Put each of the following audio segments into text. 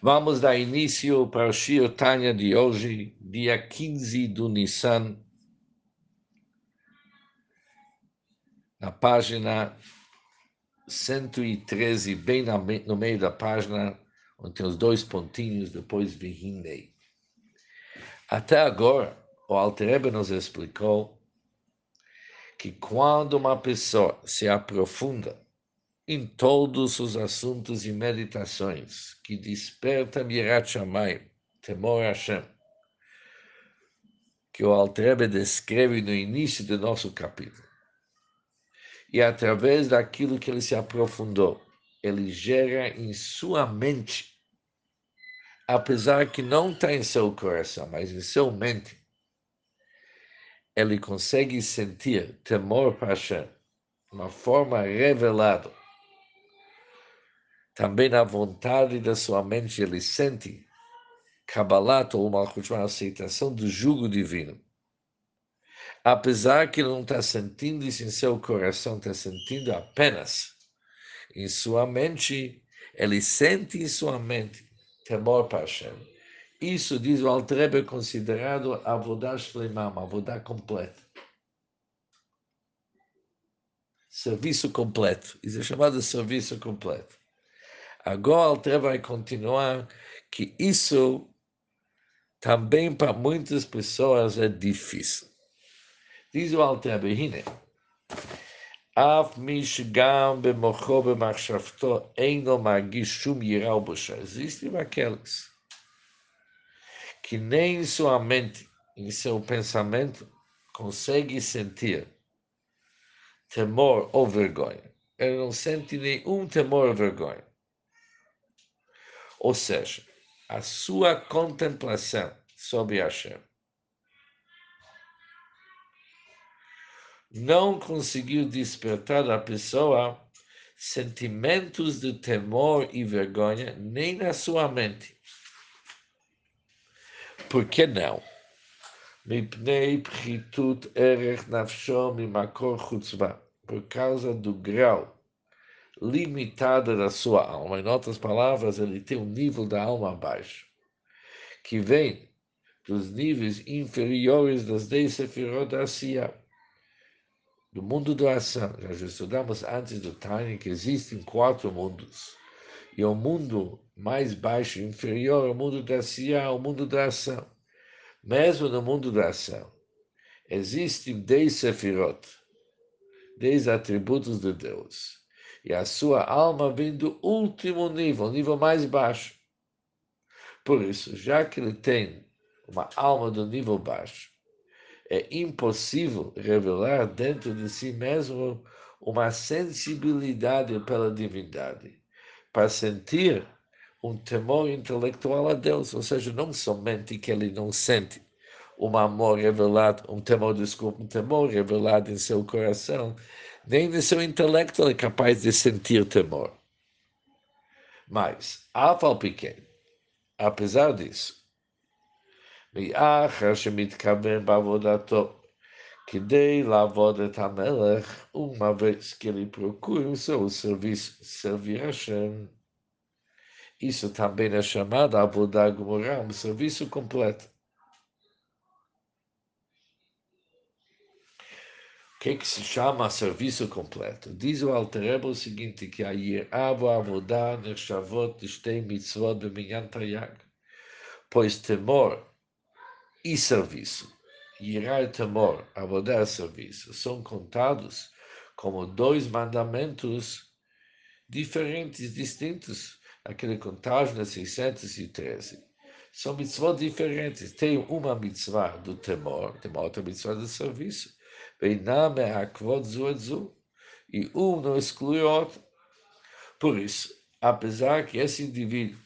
Vamos dar início para o Shir Tanya de hoje, dia 15 do Nissan, na página 113, bem no meio da página, onde tem os dois pontinhos, depois Vihinei. Até agora, o Alterebe nos explicou que quando uma pessoa se aprofunda em todos os assuntos e meditações que desperta Shamayim, temor a Hashem, que o Altrebe descreve no início do nosso capítulo. E através daquilo que ele se aprofundou, ele gera em sua mente, apesar que não está em seu coração, mas em sua mente, ele consegue sentir temor para Hashem, uma forma revelada também na vontade da sua mente ele sente Kabbalat ou uma aceitação do jugo divino. Apesar que ele não está sentindo isso em seu coração, está sentindo apenas em sua mente, ele sente em sua mente temor para Hashem. Isso, diz o Altrebe, é considerado avodah shlemam, avodah completa. Serviço completo. Isso é chamado serviço completo Agora o Alter vai continuar que isso também para muitas pessoas é difícil. Diz o Alter Behine, אף מי שגם במוחו במחשבתו אינו מרגיש שום יראה ובושה. Existem aqueles que nem em sua mente, em seu pensamento, consegue sentir temor ou vergonha. Ele não sente nenhum temor ou vergonha. Ou seja, a sua contemplação sobre Hashem não conseguiu despertar da pessoa sentimentos de temor e vergonha nem na sua mente. Por que não? Por causa do grau limitada da sua alma. Em outras palavras, ele tem um nível da alma abaixo, que vem dos níveis inferiores das dez sefirot da do mundo da ação. Já estudamos antes do Tânia que existem quatro mundos. E o mundo mais baixo, inferior, é o mundo da Asiya, o mundo da ação. Mesmo no mundo da ação, existem dez sefirot, dez atributos de Deus e a sua alma vem do último nível, nível mais baixo. Por isso, já que ele tem uma alma do nível baixo, é impossível revelar dentro de si mesmo uma sensibilidade pela divindade, para sentir um temor intelectual a Deus, ou seja, não somente que ele não sente um amor revelado, um temor, desculpa, um temor revelado em seu coração, nem no seu intelecto ele é capaz de sentir temor. Mas, Afal pequeno, apesar disso, מאחר שמתכוון בעבודתו כדי לעבוד את המלך, uma vez que ele procura o seu serviço, servir a Hashem. Isso também é chamado Avodah Gomorrah, um serviço completo. Que, que se chama serviço completo? Diz o Alterebo o seguinte, que a Yiravo Avodah Nershavot Shtei Mitzvot Beminyan Tayag, pois temor e serviço, Yirá e temor, Avodah e serviço, são contados como dois mandamentos diferentes, distintos, aquele contagem de 613. São mitzvot diferentes. Tem uma mitzvah do temor, tem uma outra mitzvah do serviço. E um não exclui o outro. Por isso, apesar que esse indivíduo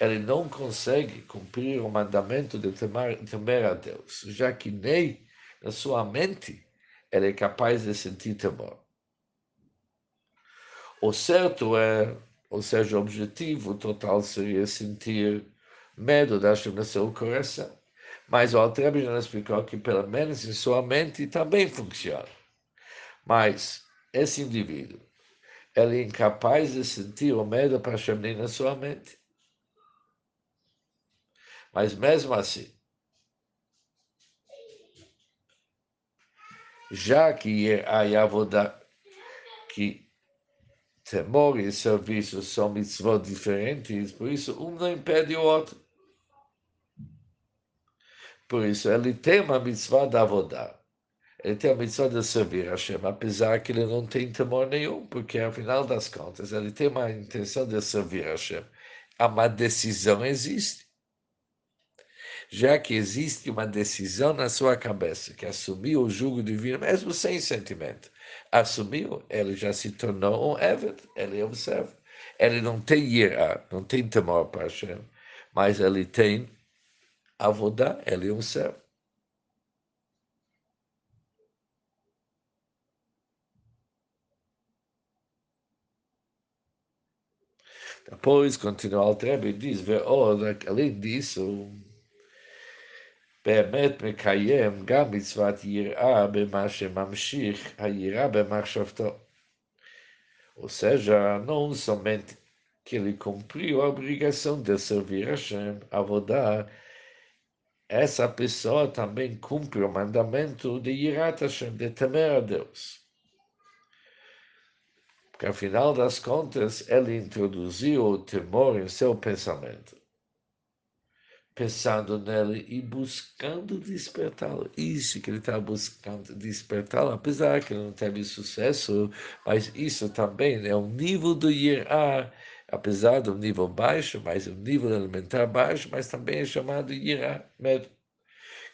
ele não consegue cumprir o mandamento de temer, temer a Deus, já que nem na sua mente ele é capaz de sentir temor. O certo é, ou seja, o objetivo total seria sentir medo da no seu coração. Mas o Altrebe já explicou que, pelo menos em sua mente, também funciona. Mas esse indivíduo, ele é incapaz de sentir o medo para Hashem na sua mente. Mas mesmo assim, já que a Yavodah, que temor e serviço são mitzvot diferentes, por isso um não impede o outro. Por isso ele tem uma mitzvah da Avodah. Ele tem a mitzvah de servir a Hashem, apesar que ele não tem temor nenhum, porque afinal das contas ele tem uma intenção de servir a Hashem. Uma decisão existe já que existe uma decisão na sua cabeça, que assumiu o jugo divino, mesmo sem sentimento. Assumiu, ele já se tornou um Eved, ele observa. Ele não tem ira, não tem temor para Hashem, mas ele tem avodá, ele observa. Depois, continua o Trebe e diz, além disso, באמת מקיים גם מצוות יראה במה שממשיך היראה במחשבתו. Ou seja, não somente que ele cumpriu a obrigação de servir a Hashem, Avodá, essa pessoa também cumpre o mandamento de Yirat Hashem, de temer a Deus. Porque, afinal das contas, ele introduziu o temor em seu pensamento pensando nele e buscando despertá-lo. Isso que ele está buscando despertá-lo, apesar que ele não teve sucesso, mas isso também é um nível do Yirá, apesar do nível baixo, mas um nível elementar baixo, mas também é chamado Yirá, medo.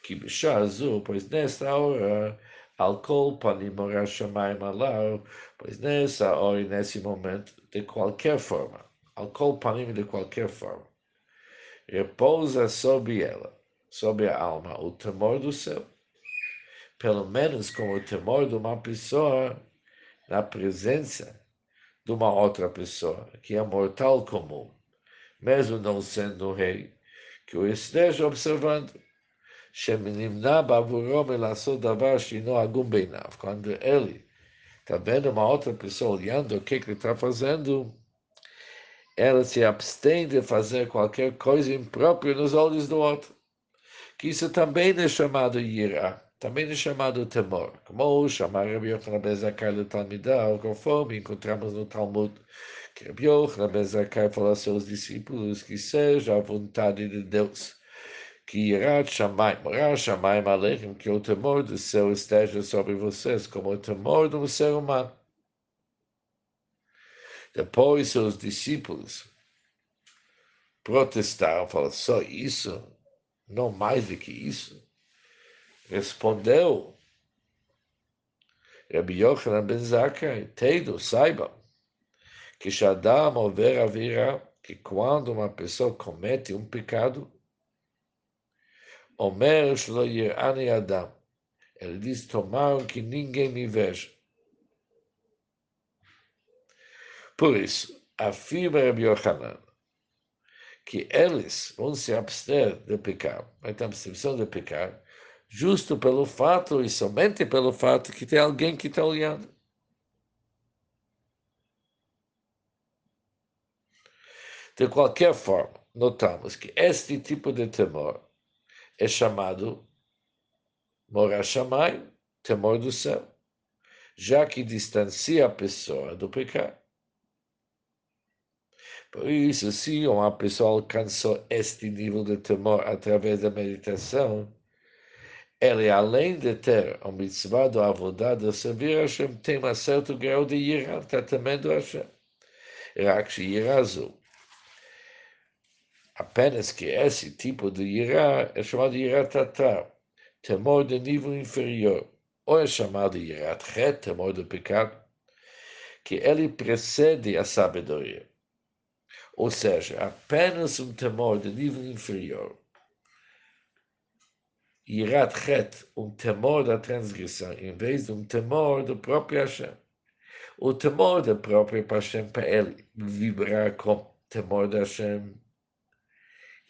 Que bichá azul, pois nesta hora, alcool, panim shamayim alau, pois nessa hora e nesse momento, de qualquer forma, alcool, panim de qualquer forma, repousa sobre ela, sobre a alma, o temor do céu. Pelo menos como o temor de uma pessoa na presença de uma outra pessoa, que é mortal comum, mesmo não sendo rei, que o esteja observando. Quando ele está vendo uma outra pessoa olhando o que, que ele está fazendo, ela se abstém de fazer qualquer coisa imprópria nos olhos do outro. Que isso também é chamado ira, também é chamado temor. Como chamar Rabbi Yochanan ben Zakkai de conforme encontramos no Talmud, que Rabbi Yochanan ben Zakkai falou aos seus discípulos que seja a vontade de Deus que irá chamar, morar chamar Aleichem, que o temor do céu esteja sobre vocês, como o temor um ser humano. Depois seus discípulos protestaram, falaram, só isso? Não mais do que isso? Respondeu Rabbi Yochanan ben Zakkai, Teido, saibam, que Shadam over avira, que quando uma pessoa comete um pecado, Omer shlo yirani Adam, ele diz, tomaram que ninguém me veja. Por isso, afirma Rabbi Yochanan que eles vão se abster de pecar, vai ter abstenção de pecar, justo pelo fato e somente pelo fato que tem alguém que está olhando. De qualquer forma, notamos que este tipo de temor é chamado Morashamai, temor do céu, já que distancia a pessoa do pecado. Por isso, se uma pessoa alcançou este nível de temor através da meditação, ele, além de ter o mitzvah do Avodah, de servir a Hashem, tem um certo grau de Yirá, tratamento a Hashem. Rakshi Yirá azul. Apenas que esse tipo de Yirá é chamado Yirá Tatar, temor de nível inferior, ou é chamado Yirá tret, temor do pecado, que ele precede a sabedoria. Ou seja, apenas um temor de nível inferior Irat het, um temor da transgressão, em vez de um temor do próprio Hashem. O temor do próprio Hashem para ele vibrar com temor da Hashem.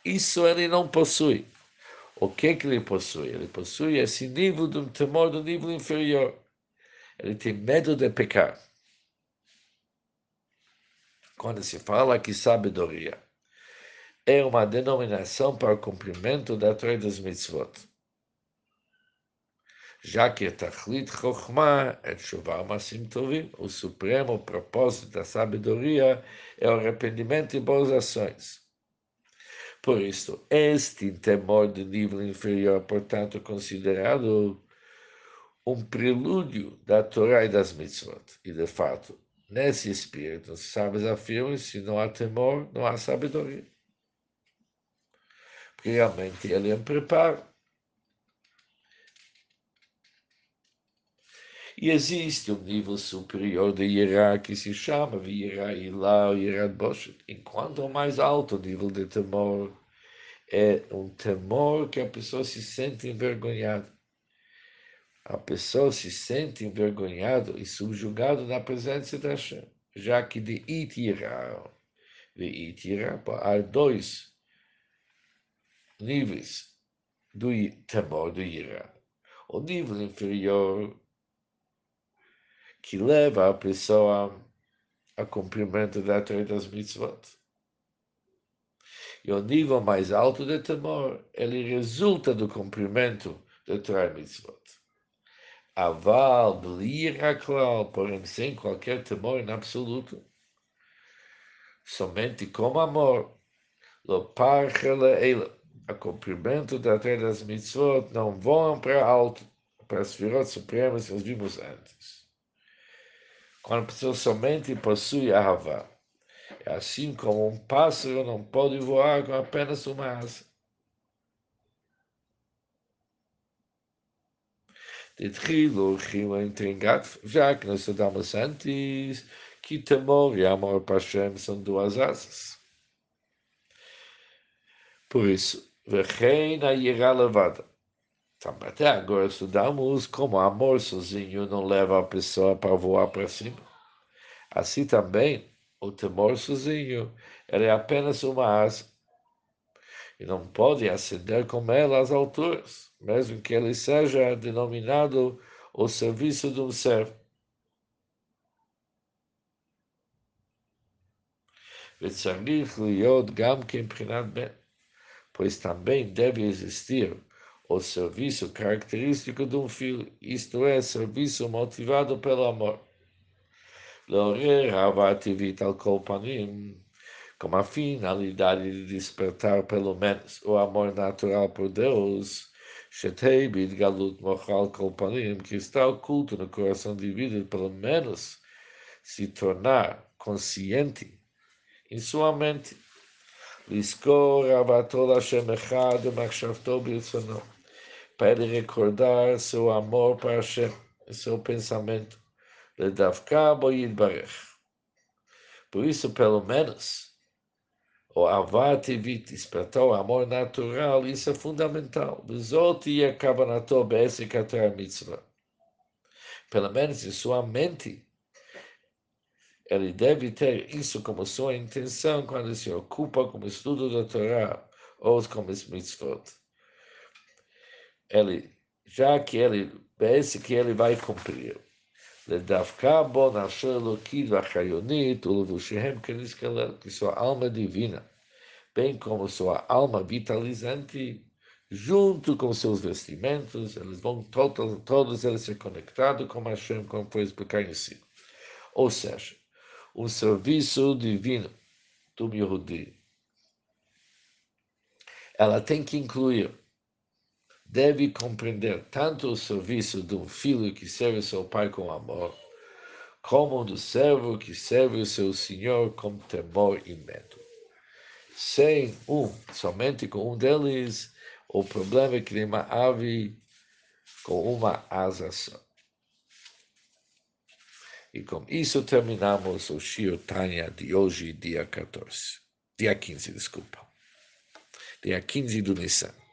Isso ele não possui. O que, que ele possui? Ele possui esse nível de um temor do nível inferior. Ele tem medo de pecar quando se fala que sabedoria é uma denominação para o cumprimento da Torá das mitzvot. Já que Tachlit Chokhmah é Tshuva Masim Tovim, o supremo propósito da sabedoria é o arrependimento e boas ações. Por isso, este temor de nível inferior, portanto, considerado um prelúdio da Torá e das mitzvot. E, de fato, nesse espírito, os sábios afirmam se não há temor, não há sabedoria. Porque realmente ele é um preparo. E existe um nível superior de Yerá que se chama Yerá Ilá ou Yerá Boshet, enquanto o mais alto nível de temor é um temor que a pessoa se sente envergonhada. A pessoa se sente envergonhada e subjugada na presença da Hashem, já que de Itirá, de Itirá, há dois níveis do temor do Irá. O nível inferior que leva a pessoa a cumprimento da Torá das mitzvot. E o nível mais alto de temor, ele resulta do cumprimento da Torá mitzvot. Aval, bliraklal, porém sem qualquer temor em absoluto, somente com amor, lo parchele ele, a cumprimento da Torá das mitzvot, não vão para alto, para as virot supremas que nós vimos antes quando a pessoa somente possui a Havá. É assim como um pássaro não pode voar com apenas uma asa. De trilo, rima intrigat, já que nós estudamos antes, que temor e amor para Hashem são duas asas. Por isso, Vecheina irá levada. Até agora estudamos como amor sozinho não leva a pessoa para voar para cima. Assim também, o temor sozinho ele é apenas uma asa e não pode ascender com ela às alturas, mesmo que ele seja denominado o serviço de um servo. וצריך להיות גם כן pois também deve existir o serviço característico de um filho, isto é, serviço motivado pelo amor. L'orer avativit al kolpanim, com a finalidade de despertar pelo menos o amor natural por Deus, Shetei galut mochal kolpanim, que está oculto no coração dividido, pelo menos se tornar consciente em sua mente. Liskor avatol Hashem echad machshavto birtzono para ele recordar seu amor para Hashem, seu pensamento. Por isso, pelo menos, o avativit, despertar o amor natural, isso é fundamental. Bezot e akabanato be'esek mitzvah. Pelo menos em sua mente, ele deve ter isso como sua intenção quando se ocupa com o estudo da Torá ou com os mitzvot ele, já que ele, parece que ele vai cumprir. לדווקא בו נפשו אלוקית והחיונית ולבושיהם כנזכלל, que sua alma divina, bem como sua alma vitalizante, junto com seus vestimentos, eles vão todos, todos eles ser conectados com Hashem, como foi explicado em si. Ou seja, um serviço divino do Yehudi. Ela tem que incluir deve compreender tanto o serviço de um filho que serve seu pai com amor, como do servo que serve o seu senhor com temor e medo. Sem um, somente com um deles, o problema é que uma ave com uma asa só. E com isso terminamos o Shio Tanya de hoje, dia 14. Dia 15, desculpa. Dia 15 do Nissan.